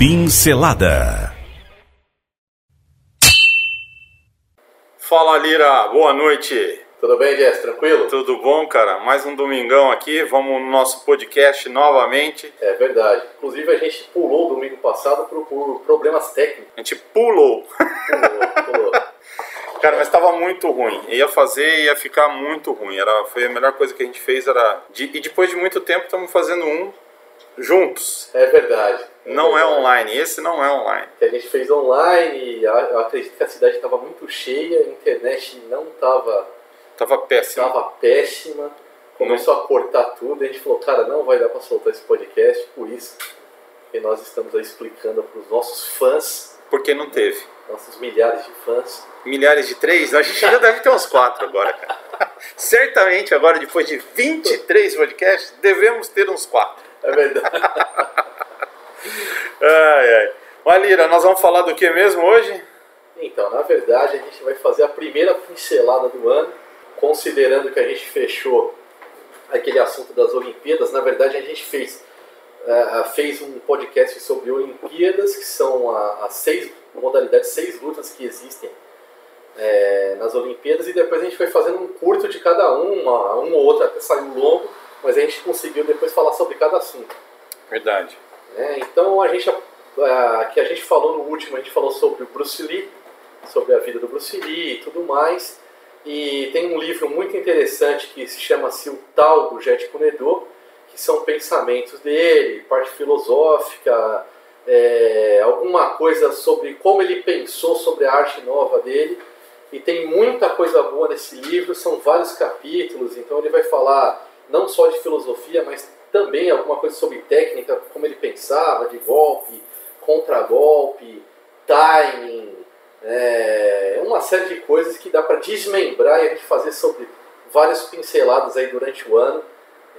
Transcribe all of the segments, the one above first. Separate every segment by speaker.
Speaker 1: Pincelada.
Speaker 2: Fala Lira, boa noite.
Speaker 3: Tudo bem, Jess? Tranquilo?
Speaker 2: Tudo bom, cara? Mais um domingão aqui, vamos no nosso podcast novamente.
Speaker 3: É verdade. Inclusive a gente pulou domingo passado por, por problemas técnicos.
Speaker 2: A gente pulou.
Speaker 3: Pulou, pulou.
Speaker 2: Cara, mas estava muito ruim. Ia fazer ia ficar muito ruim. Era, foi a melhor coisa que a gente fez. Era de- e depois de muito tempo estamos fazendo um juntos.
Speaker 3: É verdade.
Speaker 2: Não é online. Esse não é online.
Speaker 3: Que a gente fez online, eu acredito que a cidade estava muito cheia, a internet não estava
Speaker 2: Tava péssimo.
Speaker 3: tava péssima, começou a cortar tudo, e a gente falou, cara, não vai dar para soltar esse podcast, por isso que nós estamos aí explicando para os nossos fãs,
Speaker 2: Porque não teve.
Speaker 3: nossos milhares de fãs,
Speaker 2: Milhares de três? A gente já deve ter uns quatro agora, cara. Certamente agora, depois de 23 podcasts, devemos ter uns quatro.
Speaker 3: é verdade.
Speaker 2: Ai, ai. Malira, nós vamos falar do que mesmo hoje?
Speaker 3: Então, na verdade, a gente vai fazer a primeira pincelada do ano, considerando que a gente fechou aquele assunto das Olimpíadas. Na verdade, a gente fez, eh, fez um podcast sobre Olimpíadas, que são as seis modalidades, seis lutas que existem eh, nas Olimpíadas, e depois a gente foi fazendo um curto de cada uma, um ou outro até saiu longo, mas a gente conseguiu depois falar sobre cada assunto.
Speaker 2: Verdade.
Speaker 3: Né? Então a gente ah, que a gente falou no último, a gente falou sobre o Bruce Lee, sobre a vida do Bruce Lee e tudo mais. E tem um livro muito interessante que se chama-se O Tal do Jet Kunedo, que são pensamentos dele, parte filosófica, é, alguma coisa sobre como ele pensou sobre a arte nova dele. E tem muita coisa boa nesse livro, são vários capítulos, então ele vai falar não só de filosofia, mas também alguma coisa sobre técnica, como ele pensava, de golpe, contragolpe, timing, é, uma série de coisas que dá para desmembrar e a gente fazer sobre várias pinceladas aí durante o ano.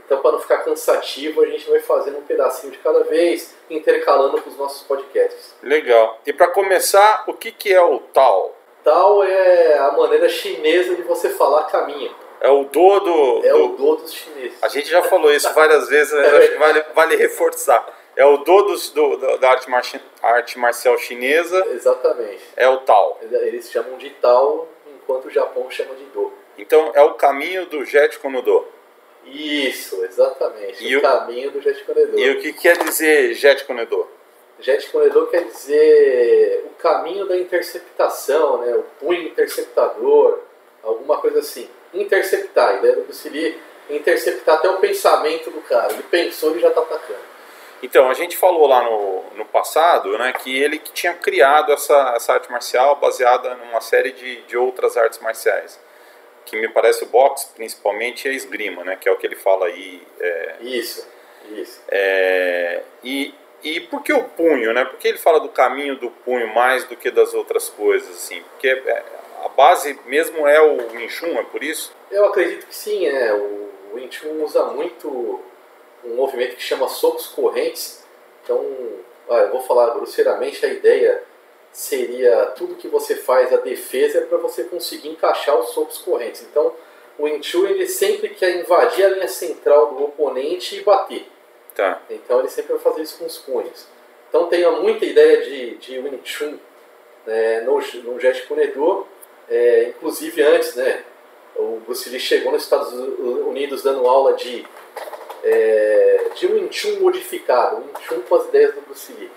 Speaker 3: Então, para não ficar cansativo, a gente vai fazendo um pedacinho de cada vez, intercalando com os nossos podcasts.
Speaker 2: Legal. E para começar, o que, que é o tal?
Speaker 3: Tal é a maneira chinesa de você falar caminho.
Speaker 2: É o do do.
Speaker 3: É
Speaker 2: do-
Speaker 3: o do dos chineses.
Speaker 2: A gente já falou isso várias vezes, mas acho que vale, vale reforçar. É o do, dos- do- do- da arte, marci- arte marcial chinesa,
Speaker 3: Exatamente.
Speaker 2: é o tal.
Speaker 3: Eles chamam de tal, enquanto o Japão chama de do.
Speaker 2: Então é o caminho do Jet Konudo.
Speaker 3: Isso, exatamente.
Speaker 2: E
Speaker 3: o
Speaker 2: o-
Speaker 3: caminho do Jet Corredor.
Speaker 2: E o que quer dizer Jet Konudo?
Speaker 3: Jet Corredor quer dizer o caminho da interceptação, né? o punho interceptador, alguma coisa assim. Interceptar, a ideia do Bruce Lee é interceptar até o pensamento do cara. Ele pensou e já está atacando.
Speaker 2: Então, a gente falou lá no, no passado né, que ele que tinha criado essa, essa arte marcial baseada numa série de, de outras artes marciais. Que me parece o boxe, principalmente, a esgrima, né, que é o que ele fala aí. é,
Speaker 3: Isso, isso.
Speaker 2: É, e, e por que o punho, né? Por que ele fala do caminho do punho mais do que das outras coisas, assim? Porque é, a base mesmo é o Wing Chun, é por isso?
Speaker 3: Eu acredito que sim, é. O Wing Chun usa muito um movimento que chama socos correntes. Então, ah, eu vou falar grosseiramente, a ideia seria tudo que você faz, a defesa é para você conseguir encaixar os socos correntes. Então, o Wing Chun ele sempre quer invadir a linha central do oponente e bater.
Speaker 2: Tá.
Speaker 3: Então ele sempre vai fazer isso com os punhos. Então tem muita ideia de, de Wing Chun né, no, no Jet Kunedo, é, inclusive antes, né, o Bruce Lee chegou nos Estados Unidos dando aula de, é, de Wing Chun modificado, Wing Chun com as ideias do Bruce Lee.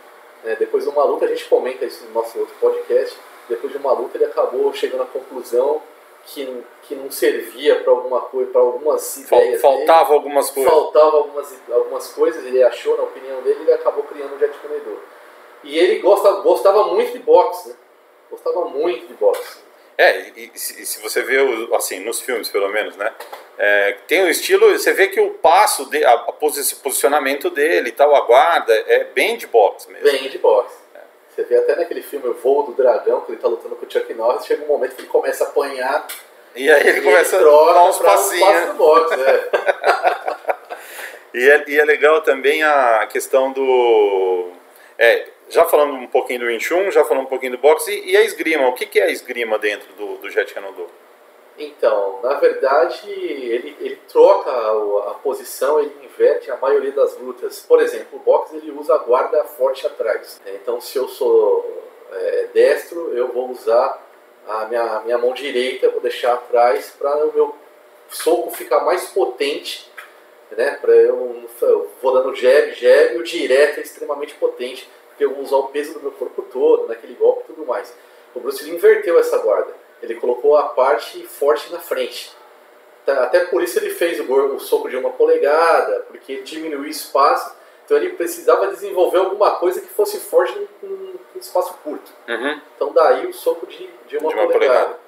Speaker 3: né. depois de uma luta, a gente comenta isso no nosso outro podcast, depois de uma luta ele acabou chegando à conclusão que, que não servia para alguma coisa, para algumas ideias dele
Speaker 2: faltava algumas coisas.
Speaker 3: faltava algumas, algumas coisas, ele achou, na opinião dele, ele acabou criando o Jet Corredor. E ele gosta, gostava muito de boxe, né? Gostava muito de boxe.
Speaker 2: É, e, e se, e se você vê, assim, nos filmes pelo menos, né? é, tem o estilo, você vê que o passo, de, a, a posi- posicionamento dele e tal, a guarda, é bem de boxe mesmo.
Speaker 3: Bem de boxe. Você vê até naquele filme O Voo do Dragão, que ele tá lutando com o Chuck Norris, chega um momento que ele começa a apanhar
Speaker 2: E aí ele
Speaker 3: e
Speaker 2: começa a
Speaker 3: troca
Speaker 2: dar uns
Speaker 3: pra um
Speaker 2: passinhos.
Speaker 3: passo boxe, né?
Speaker 2: E é, e é legal também a questão do. É, já falando um pouquinho do Wing Chun, já falando um pouquinho do boxe, e, a esgrima. O que, é a esgrima dentro do, do Jet Kano-Do?
Speaker 3: Então, na verdade, ele, ele troca a, a, posição, ele inverte a maioria das lutas. Por exemplo, o boxe ele usa a guarda forte atrás. Então, se eu sou é, destro, eu vou usar a minha, minha mão direita, vou deixar atrás para o meu soco ficar mais potente. Né? Para eu, eu vou dando jab, jab, o direto é extremamente potente, porque eu vou usar o peso do meu corpo todo, naquele golpe e tudo mais. O Bruce Lee inverteu essa guarda ele colocou a parte forte na frente. Tá, até por isso ele fez o, o soco de uma polegada, porque ele diminuiu o espaço. Então ele precisava desenvolver alguma coisa que fosse forte em um espaço curto.
Speaker 2: Uhum.
Speaker 3: Então daí o soco de, de, uma,
Speaker 2: de uma
Speaker 3: polegada.
Speaker 2: polegada.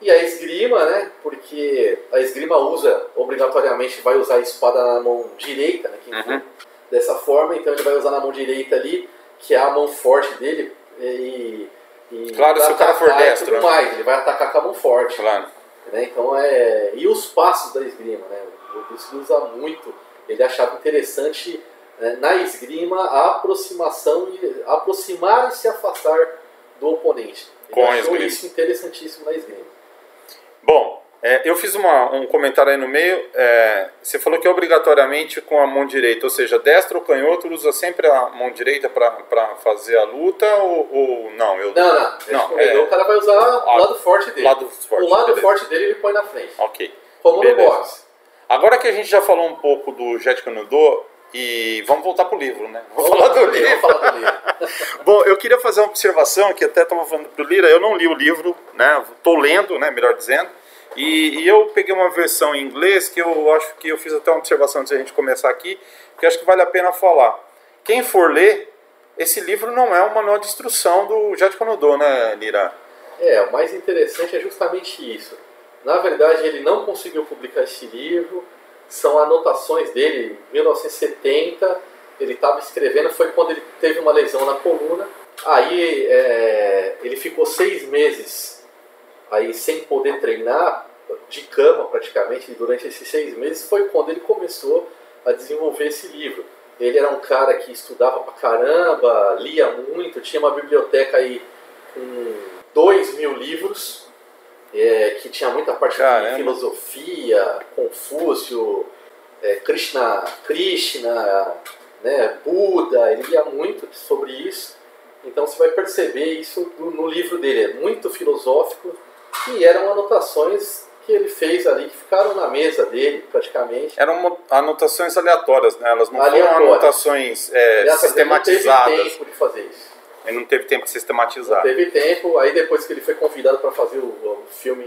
Speaker 3: E a esgrima, né? Porque a esgrima usa, obrigatoriamente, vai usar a espada na mão direita, né?
Speaker 2: Uhum.
Speaker 3: Dessa forma, então ele vai usar na mão direita ali, que é a mão forte dele. E e
Speaker 2: claro, se o cara for destro.
Speaker 3: Tudo
Speaker 2: né?
Speaker 3: mais, ele vai atacar com a mão forte.
Speaker 2: Claro.
Speaker 3: Né? Então é. E os passos da esgrima, né? O Bruce usa muito. Ele achava interessante né, na esgrima a aproximação e aproximar e se afastar do oponente. Ele
Speaker 2: Com
Speaker 3: achou isso interessantíssimo na esgrima.
Speaker 2: Bom, é, eu fiz uma, um comentário aí no meio. É, você falou que é obrigatoriamente com a mão direita, ou seja, destro ou canhoto usa sempre a mão direita para fazer a luta ou, ou não? Eu,
Speaker 3: Não, não.
Speaker 2: Não, é-
Speaker 3: o cara vai usar o lado forte dele.
Speaker 2: lado forte,
Speaker 3: o lado
Speaker 2: beleza.
Speaker 3: forte dele ele põe na frente.
Speaker 2: Ok.
Speaker 3: Como
Speaker 2: Beleza.
Speaker 3: no boxe.
Speaker 2: Agora que a gente já falou um pouco do Jet Canudô, e vamos voltar pro livro, né? Vamos
Speaker 3: Vamos
Speaker 2: falar do livro.
Speaker 3: Falar do livro.
Speaker 2: Bom, eu queria fazer uma observação que até estava falando pro Lira, eu não li o livro, né? Tô lendo, né? Melhor dizendo. E, e eu peguei uma versão em inglês que eu acho que eu fiz até uma observação antes de a gente começar aqui, que acho que vale a pena falar. Quem for ler, esse livro não é um manual de instrução do Jet Canudô, né, Lira?
Speaker 3: É, o mais interessante é justamente isso. Na verdade, ele não conseguiu publicar esse livro, são anotações dele, em 1970, ele estava escrevendo, foi quando ele teve uma lesão na coluna. Aí é, ele ficou seis meses aí sem poder treinar, de cama praticamente, durante esses seis meses foi quando ele começou a desenvolver esse livro. Ele era um cara que estudava pra caramba, lia muito, tinha uma biblioteca aí com dois mil livros, é, que tinha muita parte
Speaker 2: Caramba.
Speaker 3: de filosofia, Confúcio, é, Krishna, Krishna, né, Buda, ele lia muito sobre isso. Então você vai perceber isso no livro dele, é muito filosófico e eram anotações que ele fez ali que ficaram na mesa dele praticamente.
Speaker 2: Eram anotações aleatórias, né? Elas não
Speaker 3: Aleatórias.
Speaker 2: foram anotações é,
Speaker 3: Aliás, ele não teve
Speaker 2: sistematizadas.
Speaker 3: tempo de fazer isso.
Speaker 2: Ele não teve tempo de
Speaker 3: Não
Speaker 2: sistematizar.
Speaker 3: teve tempo, aí depois que ele foi convidado para fazer o, o filme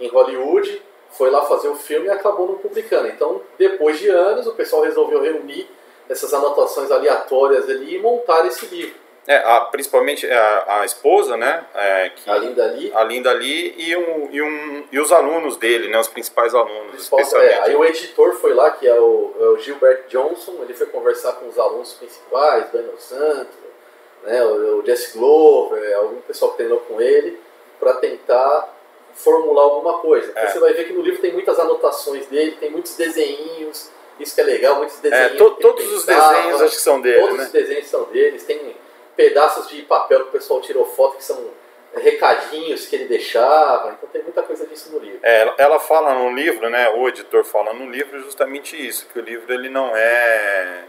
Speaker 3: em, em Hollywood, foi lá fazer o filme e acabou não publicando. Então, depois de anos, o pessoal resolveu reunir essas anotações aleatórias ali e montar esse livro.
Speaker 2: É, a- principalmente a, a esposa, né? é, que,
Speaker 3: A Linda ali,
Speaker 2: a Linda e, um, e, um, e os alunos dele, né? Os principais alunos,
Speaker 3: principal- é,
Speaker 2: especialmente.
Speaker 3: aí o editor foi lá, que é o, é o Gilbert Johnson, ele foi conversar com os alunos principais, Daniel Santos, né, o, o Jesse Glover, algum pessoal que treinou com ele, para tentar formular alguma coisa.
Speaker 2: É.
Speaker 3: você vai ver que no livro tem muitas anotações dele, tem muitos desenhinhos, isso que é legal, muitos
Speaker 2: É,
Speaker 3: desenhos.
Speaker 2: to-
Speaker 3: que ele
Speaker 2: todos os desenhos acho que são dele,
Speaker 3: Todos
Speaker 2: né?
Speaker 3: os desenhos são deles, tem pedaços de papel que o pessoal tirou foto que são recadinhos que ele deixava, então tem muita coisa disso no livro.
Speaker 2: É, ela- fala no livro, né? O editor fala no livro justamente isso, que o livro ele não é,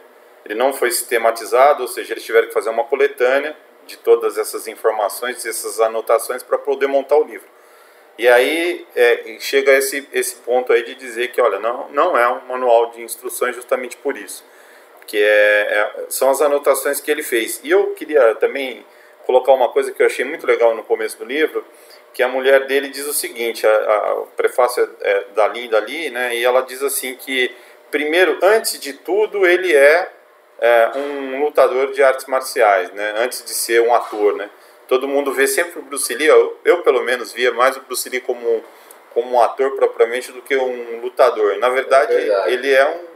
Speaker 2: ele não foi sistematizado, ou seja, eles tiveram que fazer uma coletânea de todas essas informações, essas anotações para poder montar o livro. E aí é, chega esse esse ponto aí de dizer que, olha, não não é um manual de instruções justamente por isso, que é, é- são as anotações que ele fez. E eu queria também colocar uma coisa que eu achei muito legal no começo do livro, que a mulher dele diz o seguinte, a, a, o prefácio é da Linda ali, né, e ela diz assim que, primeiro, antes de tudo, ele é, é, um lutador de artes marciais, né, antes de ser um ator, né. Todo mundo vê sempre o Bruce Lee, eu, eu pelo menos via mais o Bruce Lee como, como um ator propriamente do que um lutador. Na verdade,
Speaker 3: É verdade.
Speaker 2: ele é um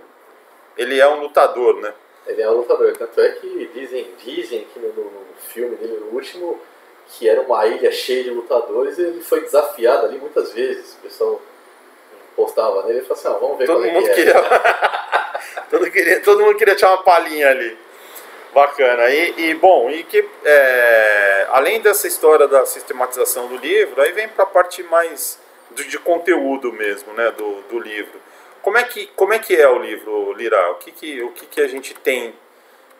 Speaker 2: ele é um lutador, né.
Speaker 3: Ele é um lutador, tanto é que dizem, dizem que no, no filme dele, no último, que era uma ilha cheia de lutadores, ele foi desafiado ali muitas vezes. O pessoal postava nele e falou assim, ah, vamos ver
Speaker 2: Todo
Speaker 3: é
Speaker 2: mundo
Speaker 3: é.
Speaker 2: queria, todo, queria, todo mundo queria tirar uma palhinha ali. Bacana. E, e, bom, e que é, além dessa história da sistematização do livro, aí vem para a parte mais de, de conteúdo mesmo, né, do, do livro. Como é que como é que é o livro, Lira? O que que o que que a gente tem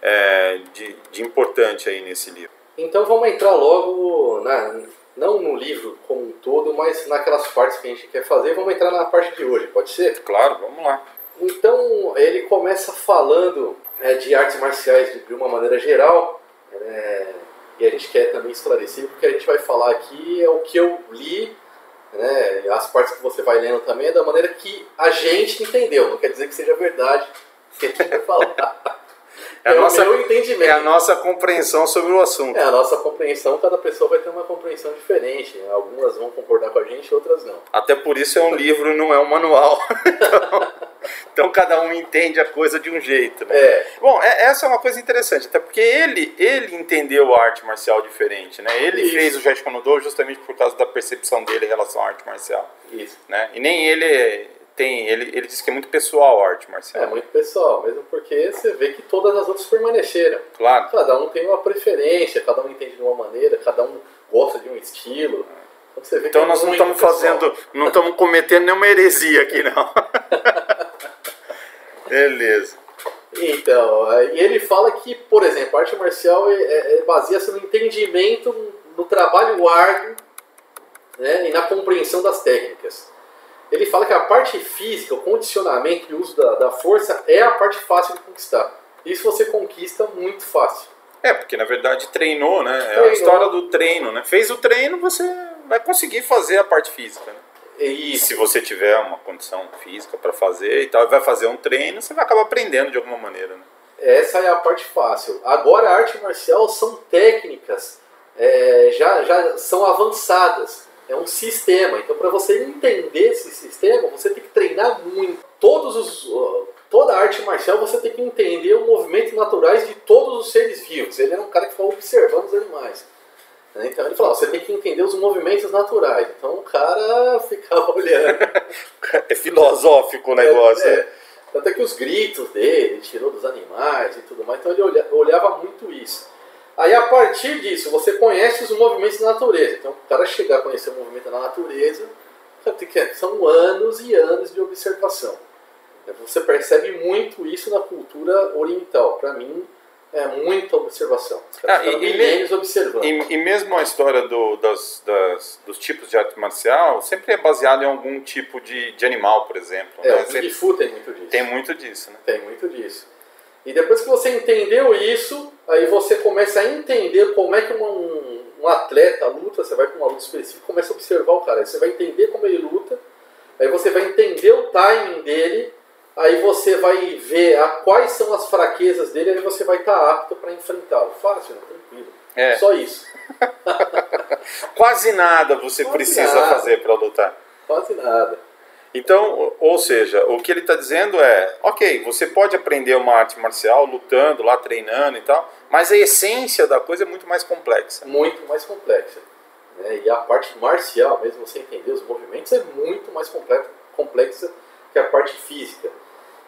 Speaker 2: é, de, de importante aí nesse livro?
Speaker 3: Então vamos entrar logo na, não no livro como um todo, mas naquelas partes que a gente quer fazer. Vamos entrar na parte de hoje, pode ser?
Speaker 2: Claro, vamos lá.
Speaker 3: Então ele começa falando é, de artes marciais de uma maneira geral, é, e a gente quer também esclarecer, porque a gente vai falar aqui é o que eu li, né, as partes que você vai lendo também, é da maneira que a gente entendeu, não quer dizer que seja verdade que a gente vai falar.
Speaker 2: É, a nossa, é a nossa compreensão sobre o assunto.
Speaker 3: É a nossa compreensão, cada pessoa vai ter uma compreensão diferente. Algumas vão concordar com a gente, outras não.
Speaker 2: Até por isso é um livro, não é um manual. então, então, cada um entende a coisa de um jeito. Né?
Speaker 3: É.
Speaker 2: Bom, é, essa é uma coisa interessante, até porque ele, ele entendeu a arte marcial diferente. Né? Ele isso. fez o Jet Kono justamente por causa da percepção dele em relação à arte marcial.
Speaker 3: Isso.
Speaker 2: Né? E nem ele tem, ele, ele diz que é muito pessoal a arte marcial.
Speaker 3: É muito pessoal, mesmo porque você vê que todas as outras permaneceram.
Speaker 2: Claro.
Speaker 3: Cada um tem uma preferência, cada um entende de uma maneira, cada um gosta de um estilo.
Speaker 2: Então, então nós não estamos fazendo, não estamos cometendo nenhuma heresia aqui não. Beleza.
Speaker 3: Então, e ele fala que, por exemplo, a arte marcial é, é, é baseia-se no entendimento, no trabalho árduo né, e na compreensão das técnicas ele fala que a parte física, o condicionamento e o uso da, da força é a parte fácil de conquistar. Isso você conquista muito fácil.
Speaker 2: É, porque na verdade treinou, né? Treinou. É a história do treino, né? Fez o treino, você vai conseguir fazer a parte física, né? E se você tiver uma condição física para fazer e tal, vai fazer um treino, você vai acabar aprendendo de alguma maneira, né?
Speaker 3: Essa é a parte fácil. Agora, a arte marcial são técnicas, é, já, já são avançadas é um sistema. Então, para você entender esse sistema, você tem que treinar muito. Todos os, toda a arte marcial você tem que entender os movimentos naturais de todos os seres vivos. Ele era um cara que ficava observando os animais. Né? Então ele falou, você tem que entender os movimentos naturais. Então o cara ficava olhando.
Speaker 2: é filosófico o negócio. É,
Speaker 3: é. Tanto é que os gritos dele, tirou dos animais e tudo mais. Então ele olhava muito isso. Aí a partir disso, você conhece os movimentos da natureza. Então, o cara chegar a conhecer o movimento da natureza, são anos e anos de observação. Você percebe muito isso na cultura oriental. Para mim, é muita observação.
Speaker 2: Ah, e, milênios observando. E, e, mesmo a história do, das, das, dos tipos de arte marcial sempre é baseada em algum tipo de, de animal, por exemplo.
Speaker 3: É, né? o Kung Fu tem muito disso.
Speaker 2: Tem muito disso, né?
Speaker 3: Tem muito disso. E depois que você entendeu isso, aí você começa a entender como é que um, um atleta luta, você vai para uma luta específica começa a observar o cara. Aí você vai entender como ele luta, aí você vai entender o timing dele, aí você vai ver a, quais são as fraquezas dele, aí você vai estar tá apto para enfrentá-lo. Fácil, né? tranquilo.
Speaker 2: É.
Speaker 3: Só isso.
Speaker 2: Quase nada você Quase precisa nada. fazer para lutar.
Speaker 3: Quase nada.
Speaker 2: Então, ou seja, o que ele está dizendo é, ok, você pode aprender uma arte marcial lutando lá, treinando e tal, mas a essência da coisa é muito mais complexa.
Speaker 3: Muito mais complexa. Né? E a parte marcial, mesmo você entender os movimentos, é muito mais complexa que a parte física.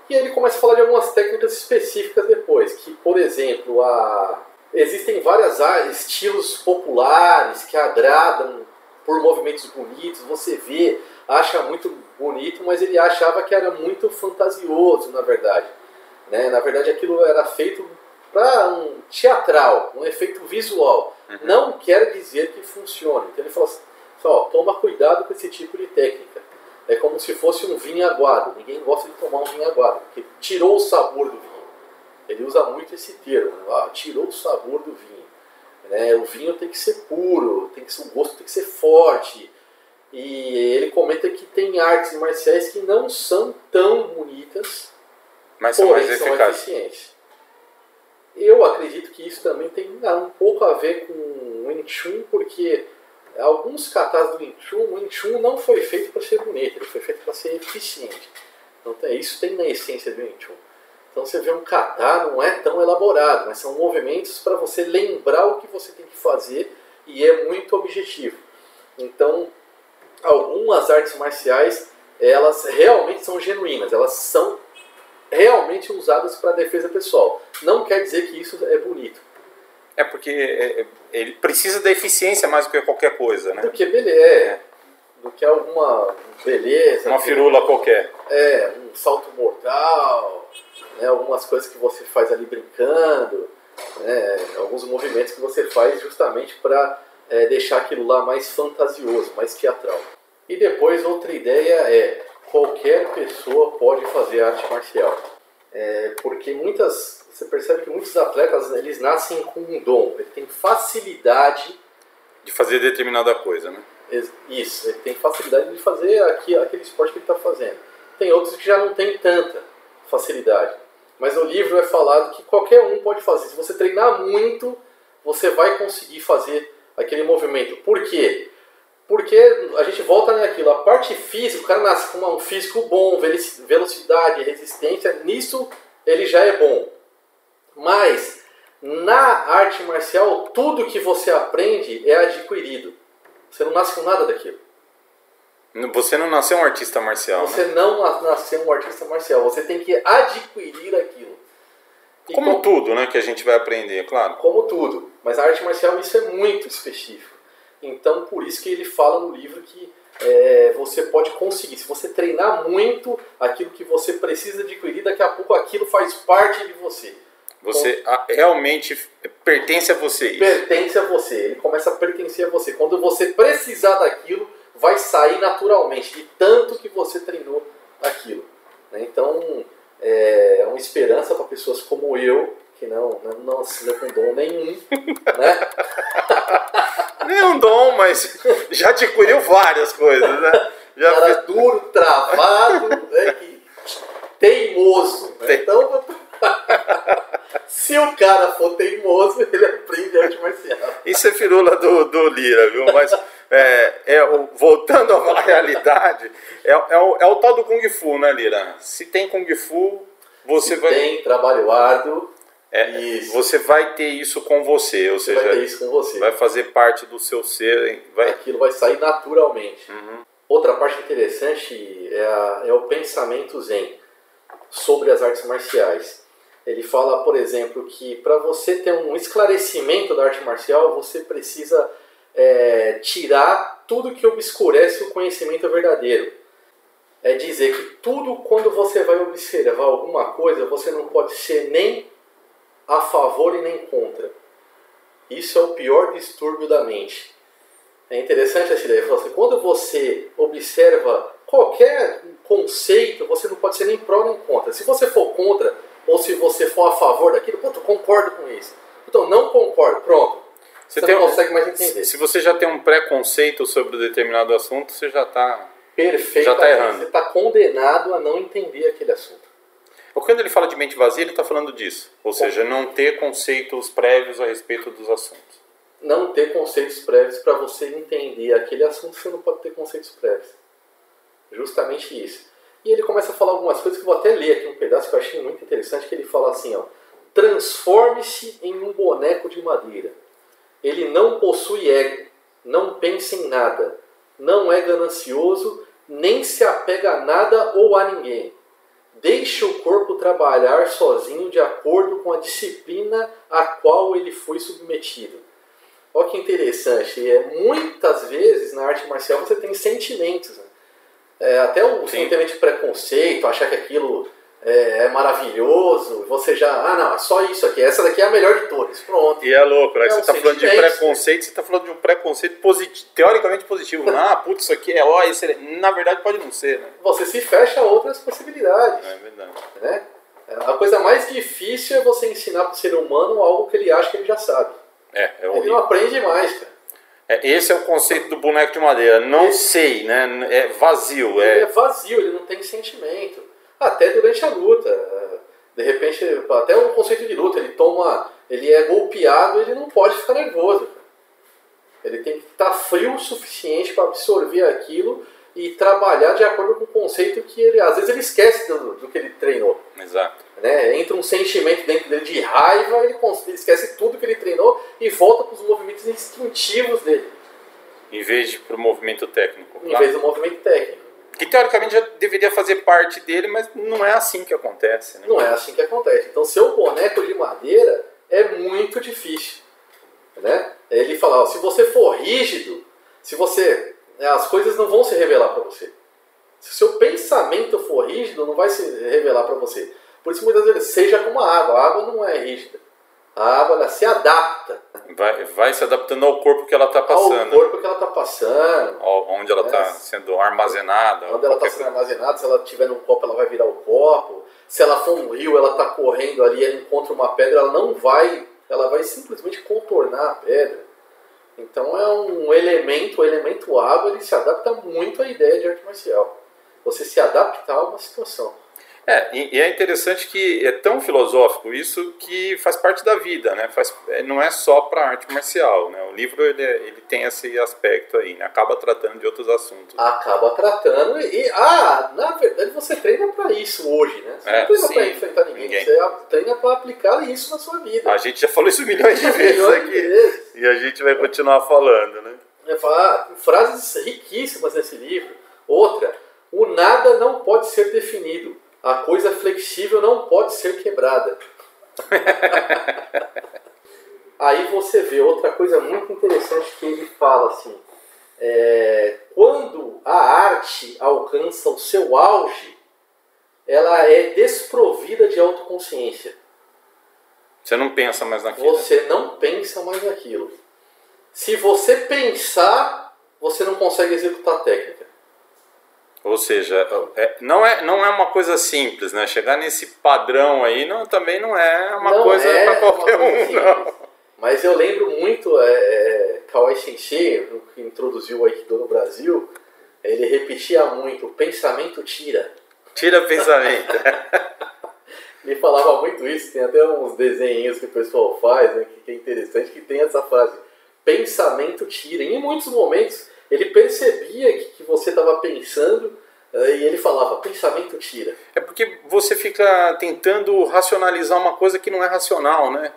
Speaker 3: E aí ele começa a falar de algumas técnicas específicas depois, que, por exemplo, a... existem vários estilos populares que agradam por movimentos bonitos, você vê acha muito bonito, mas ele achava que era muito fantasioso, na verdade. Né? Na verdade, aquilo era feito para um teatral, um efeito visual. Uhum. Não quer dizer que funcione. Então ele falou assim, ó, toma cuidado com esse tipo de técnica. É como se fosse um vinho aguado. Ninguém gosta de tomar um vinho aguado, porque tirou o sabor do vinho. Ele usa muito esse termo, né? ah, tirou o sabor do vinho. Né? O vinho tem que ser puro, tem que ser, o gosto tem que ser forte, e ele comenta que tem artes marciais que não são tão bonitas,
Speaker 2: mas são mais são
Speaker 3: eficientes. Eu acredito que isso também tem um pouco a ver com o Wing Chun, porque alguns katas do Wing Chun, o Wing Chun não foi feito para ser bonito, ele foi feito para ser eficiente. Então isso tem na essência do Wing Chun. Então você vê um kata, não é tão elaborado, mas são movimentos para você lembrar o que você tem que fazer e é muito objetivo. Então algumas artes marciais elas realmente são genuínas, elas são realmente usadas para defesa pessoal. Não quer dizer que isso é bonito.
Speaker 2: É porque é, é, ele precisa da eficiência mais do que qualquer coisa, né?
Speaker 3: Do que beleza. É. do que alguma beleza.
Speaker 2: Uma firula qualquer.
Speaker 3: É, um salto mortal, né, algumas coisas que você faz ali brincando, né, alguns movimentos que você faz justamente para é, deixar aquilo lá mais fantasioso, mais teatral. E depois outra ideia é qualquer pessoa pode fazer arte marcial. É, porque muitas, você percebe que muitos atletas eles nascem com um dom, ele tem facilidade
Speaker 2: de fazer determinada coisa, né?
Speaker 3: Isso, ele tem facilidade de fazer aqui, aquele esporte que ele está fazendo. Tem outros que já não tem tanta facilidade. Mas no livro é falado que qualquer um pode fazer. Se você treinar muito, você vai conseguir fazer aquele movimento. Por quê? Porque a gente volta naquilo, a parte física, o cara nasce com um físico bom, velocidade, resistência, nisso ele já é bom. Mas na arte marcial, tudo que você aprende é adquirido. Você não nasce com nada daquilo.
Speaker 2: Você não nasceu um artista marcial.
Speaker 3: Você
Speaker 2: né?
Speaker 3: não nasceu um artista marcial. Você tem que adquirir aquilo.
Speaker 2: como, como tudo, né, que a gente vai aprender, claro.
Speaker 3: Como tudo. Mas a arte marcial isso é muito específico. Então, por isso que ele fala no livro que é, você pode conseguir. Se você treinar muito aquilo que você precisa adquirir, daqui a pouco aquilo faz parte de você.
Speaker 2: Você então, realmente pertence a você. Isso.
Speaker 3: Pertence a você. Ele começa a pertencer a você. Quando você precisar daquilo, vai sair naturalmente, de tanto que você treinou aquilo. Né? Então, é, é uma esperança para pessoas como eu, que não, não, não assina com dom nenhum, né?
Speaker 2: Nem um dom, mas já adquiriu várias coisas, né? Já
Speaker 3: Cara fez... duro, travado, né? teimoso. Né? Então, se o cara for teimoso, ele aprende arte marcial.
Speaker 2: Isso é firula do, do Lira, viu? Mas é, é, voltando à realidade, é, é, o, é o tal do Kung Fu, né, Lira? Se tem Kung Fu, você
Speaker 3: Se
Speaker 2: vai.
Speaker 3: Tem trabalho árduo.
Speaker 2: É, você vai ter isso com você, ou
Speaker 3: você
Speaker 2: seja,
Speaker 3: vai ter isso com você.
Speaker 2: vai fazer parte do seu ser. Vai...
Speaker 3: Aquilo vai sair naturalmente.
Speaker 2: Uhum.
Speaker 3: Outra parte interessante é, a, é o pensamento zen sobre as artes marciais. Ele fala, por exemplo, que para você ter um esclarecimento da arte marcial, você precisa é, tirar tudo que obscurece o conhecimento verdadeiro. É dizer que tudo quando você vai observar alguma coisa, você não pode ser nem a favor e nem contra. Isso é o pior distúrbio da mente. É interessante essa ideia. Assim, quando você observa qualquer conceito, você não pode ser nem pró nem contra. Se você for contra ou se você for a favor daquilo, pronto, concordo com isso. Então não concordo, pronto. Você, você não consegue mais entender.
Speaker 2: Se você já tem um preconceito sobre um determinado assunto, você já está
Speaker 3: perfeito. Já está errando. Você está condenado a não entender aquele assunto.
Speaker 2: Quando ele fala de mente vazia, ele está falando disso. Ou seja, não ter conceitos prévios a respeito dos assuntos.
Speaker 3: Não ter conceitos prévios para você entender aquele assunto, você não pode ter conceitos prévios. Justamente isso. E ele começa a falar algumas coisas que eu vou até ler aqui um pedaço que eu achei muito interessante, que ele fala assim, ó, transforme-se em um boneco de madeira. Ele não possui ego, não pensa em nada, não é ganancioso, nem se apega a nada ou a ninguém Deixe o corpo trabalhar sozinho de acordo com a disciplina a qual ele foi submetido. Olha que interessante. É, muitas vezes na arte marcial você tem sentimentos. Né? É, até o sentimento de preconceito, achar que aquilo é, é, maravilhoso, você já, ah não, é só isso aqui, essa daqui é a melhor de todas, pronto.
Speaker 2: E é louco, né? É você está falando de preconceito, você está falando de um preconceito positivo, teoricamente positivo. ah, putz, isso aqui é ó, isso é... na verdade pode não ser, né?
Speaker 3: Você se fecha a outras possibilidades.
Speaker 2: É verdade.
Speaker 3: Né? A coisa mais difícil é você ensinar para o ser humano algo que ele acha que ele já sabe.
Speaker 2: É, é
Speaker 3: Ele não aprende mais, cara.
Speaker 2: É, esse é o conceito do boneco de madeira. Não esse... sei, né? É vazio.
Speaker 3: É... Ele é vazio, ele não tem sentimento até durante a luta. De repente, até o conceito de luta, ele toma, ele é golpeado, ele não pode ficar nervoso. Ele tem que estar frio o suficiente para absorver aquilo e trabalhar de acordo com o conceito que ele, às vezes ele esquece do, do que ele treinou.
Speaker 2: Exato.
Speaker 3: Né? Entra um sentimento dentro dele de raiva, ele, ele esquece tudo que ele treinou e volta para os movimentos instintivos dele.
Speaker 2: Em vez de para o movimento técnico.
Speaker 3: Em vez do movimento técnico
Speaker 2: que teoricamente já deveria fazer parte dele, mas não é assim que acontece. Né?
Speaker 3: Não é assim que acontece. Então, ser um boneco de madeira é muito difícil. Né? Ele fala: ó, se você for rígido, se você é, as coisas não vão se revelar para você. Se o seu pensamento for rígido, não vai se revelar para você. Por isso, muitas vezes, seja como a água. A água não é rígida. A água ela se adapta.
Speaker 2: Vai, vai se adaptando ao corpo que ela está passando.
Speaker 3: Ao corpo que ela está passando.
Speaker 2: Onde ela está é. sendo armazenada.
Speaker 3: Onde ela está sendo armazenada. Se ela estiver num copo, ela vai virar o copo. Se ela for um rio, ela está correndo ali, ela encontra uma pedra, ela não vai. Ela vai simplesmente contornar a pedra. Então é um elemento, o elemento água, ele se adapta muito à ideia de arte marcial. Você se adaptar a uma situação.
Speaker 2: É, e é interessante que é tão filosófico isso que faz parte da vida, né? Faz, é, não é só para arte marcial, né? O livro ele, ele tem esse aspecto aí, né? Acaba tratando de outros assuntos.
Speaker 3: Acaba tratando e, ah, na verdade você treina para isso hoje, né? Você é, não treina para enfrentar ninguém, ninguém, você treina para aplicar isso na sua vida.
Speaker 2: A gente já falou isso milhões de vezes milhões aqui de vezes. e a gente vai continuar falando, né?
Speaker 3: É, falar, frases riquíssimas nesse livro. Outra, o nada não pode ser definido a coisa flexível não pode ser quebrada. Aí você vê outra coisa muito interessante que ele fala assim: é, quando a arte alcança o seu auge, ela é desprovida de autoconsciência.
Speaker 2: Você não pensa mais naquilo.
Speaker 3: Você não pensa mais naquilo. Se você pensar, você não consegue executar a técnica.
Speaker 2: Ou seja, é, não, é, não é uma coisa simples, né? Chegar nesse padrão aí não, também não é uma não coisa é para qualquer um, não.
Speaker 3: Mas eu lembro muito, é, é, Kawai Sensei, que introduziu o Aikido no Brasil, ele repetia muito, pensamento tira.
Speaker 2: Tira pensamento.
Speaker 3: ele falava muito isso, tem até uns desenhos que o pessoal faz, né, que é interessante, que tem essa frase, pensamento tira. E em muitos momentos ele percebia que, que você estava pensando eh, e ele falava, pensamento tira.
Speaker 2: É porque você fica tentando racionalizar uma coisa que não é racional, né?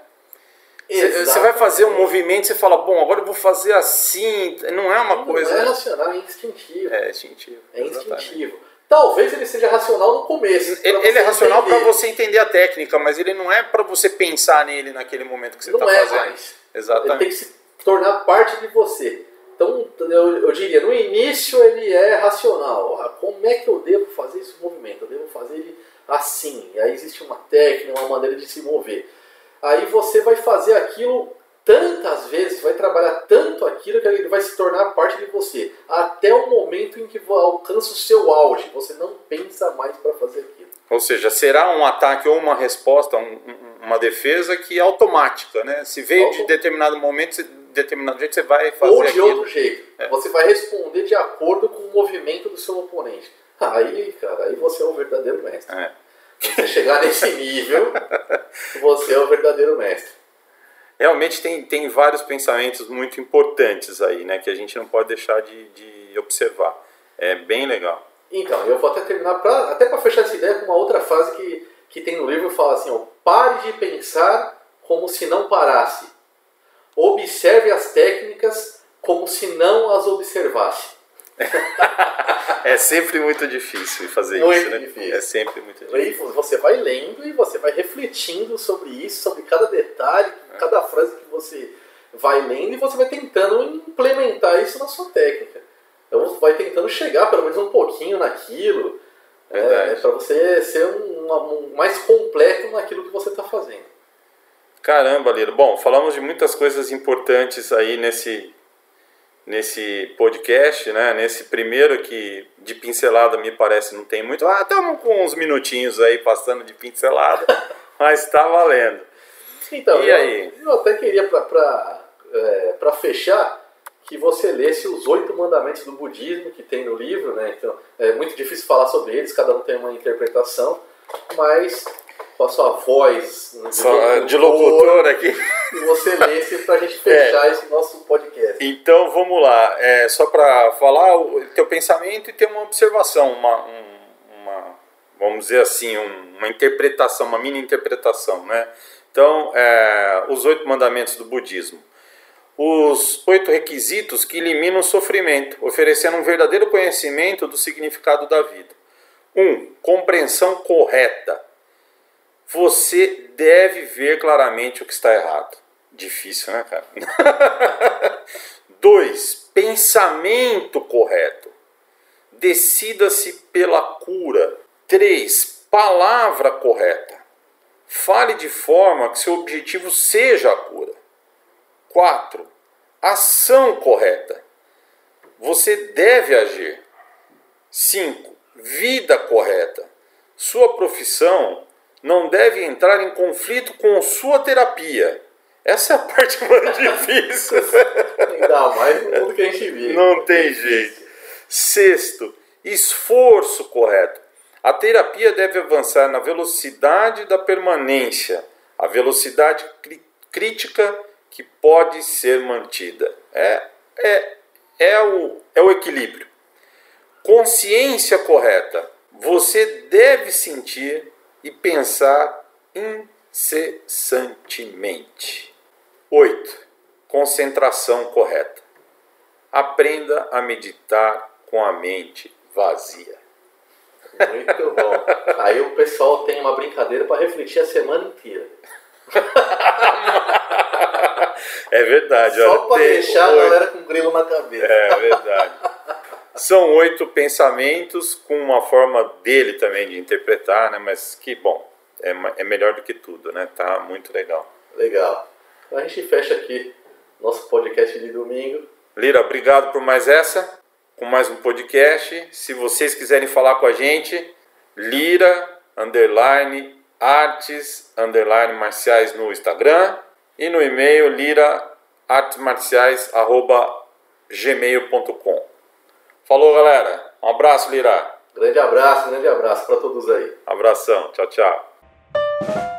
Speaker 2: Você vai fazer um movimento, você fala, bom, agora eu vou fazer assim. Não é uma
Speaker 3: não
Speaker 2: coisa.
Speaker 3: Não é racional, é instintivo.
Speaker 2: É instintivo.
Speaker 3: É instintivo. Talvez ele seja racional no começo.
Speaker 2: Ele, ele é racional para você entender a técnica, mas ele não é para você pensar nele naquele momento que você está é fazendo. Mais. Exatamente.
Speaker 3: Ele tem que se tornar parte de você. Então, eu, eu, diria, no início ele é racional. Ah, como é que eu devo fazer esse movimento? Eu devo fazer ele assim. E aí existe uma técnica, uma maneira de se mover. Aí você vai fazer aquilo tantas vezes, vai trabalhar tanto aquilo que ele vai se tornar parte de você. Até o momento em que alcança o seu auge. Você não pensa mais para fazer aquilo.
Speaker 2: Ou seja, será um ataque ou uma resposta, um, uma defesa que é automática, né? Se veio Auto... de determinado momento, determinado jeito, você vai fazer
Speaker 3: Ou de
Speaker 2: aquilo.
Speaker 3: outro jeito. É. Você vai responder de acordo com o movimento do seu oponente. Aí, cara, aí você é o verdadeiro mestre. É. você chegar nesse nível, você é o verdadeiro mestre.
Speaker 2: Realmente tem, tem vários pensamentos muito importantes aí, né? Que a gente não pode deixar de, de observar. É bem legal.
Speaker 3: Então, eu vou até terminar, pra, até para fechar essa ideia, com uma outra frase que, que tem no livro, fala assim, ó, pare de pensar como se não parasse Observe as técnicas como se não as observasse.
Speaker 2: é sempre muito difícil fazer
Speaker 3: muito
Speaker 2: isso, né?
Speaker 3: Difícil.
Speaker 2: É sempre muito difícil.
Speaker 3: Você vai lendo e você vai refletindo sobre isso, sobre cada detalhe, é. cada frase que você vai lendo e você vai tentando implementar isso na sua técnica. Então vai tentando chegar pelo menos um pouquinho naquilo, é, para você ser um, um, mais completo naquilo que você está fazendo.
Speaker 2: Caramba, Lilo. Bom, falamos de muitas coisas importantes aí nesse, nesse podcast, né? Nesse primeiro que de pincelada me parece não tem muito. Ah, estamos com uns minutinhos aí passando de pincelada, mas está valendo.
Speaker 3: Então, e eu, aí? Eu até queria para é, fechar que você lesse os oito mandamentos do budismo que tem no livro, né? Então é muito difícil falar sobre eles, cada um tem uma interpretação, mas com a sua voz
Speaker 2: de, Só, locutor, de locutor aqui.
Speaker 3: E você lesse para a gente fechar é. esse nosso podcast.
Speaker 2: Então vamos lá, é, só para falar o teu pensamento e ter uma observação, uma, um, uma vamos dizer assim, um, uma interpretação, uma mini interpretação, né? Então, é, os oito mandamentos do budismo. Os oito requisitos que eliminam o sofrimento, oferecendo um verdadeiro conhecimento do significado da vida. Um, compreensão correta você deve ver claramente o que está errado. Difícil, né, cara? Dois, pensamento correto. Decida-se pela cura. 3. Palavra correta. Fale de forma que seu objetivo seja a cura. 4. Ação correta. Você deve agir. 5. Vida correta. Sua profissão não deve entrar em conflito com sua terapia. Essa é a parte mais difícil.
Speaker 3: Ainda mais no mundo que a gente vive.
Speaker 2: Não tem jeito. Sexto, esforço correto. A terapia deve avançar na velocidade da permanência, a velocidade crítica que pode ser mantida. É, é, é, o, é o equilíbrio. Consciência correta. Você deve sentir e pensar incessantemente. 8. Concentração correta. Aprenda a meditar com a mente vazia.
Speaker 3: Muito bom. Aí o pessoal tem uma brincadeira para refletir a semana inteira.
Speaker 2: É verdade.
Speaker 3: Só para deixar a galera com grilo na cabeça.
Speaker 2: É verdade. São oito pensamentos com uma forma dele também de interpretar, né? Mas que bom, é, é melhor do que tudo, né? Tá muito legal.
Speaker 3: Legal. Então a gente fecha aqui nosso podcast de domingo.
Speaker 2: Lira, obrigado por mais essa, com mais um podcast. Se vocês quiserem falar com a gente, Lira, underline, artes, underline, marciais no Instagram e no e-mail liraartesmarciais.gmail.com. Falou, galera. Um abraço, Lira.
Speaker 3: Grande abraço, grande abraço para todos aí.
Speaker 2: Abração. Tchau, tchau.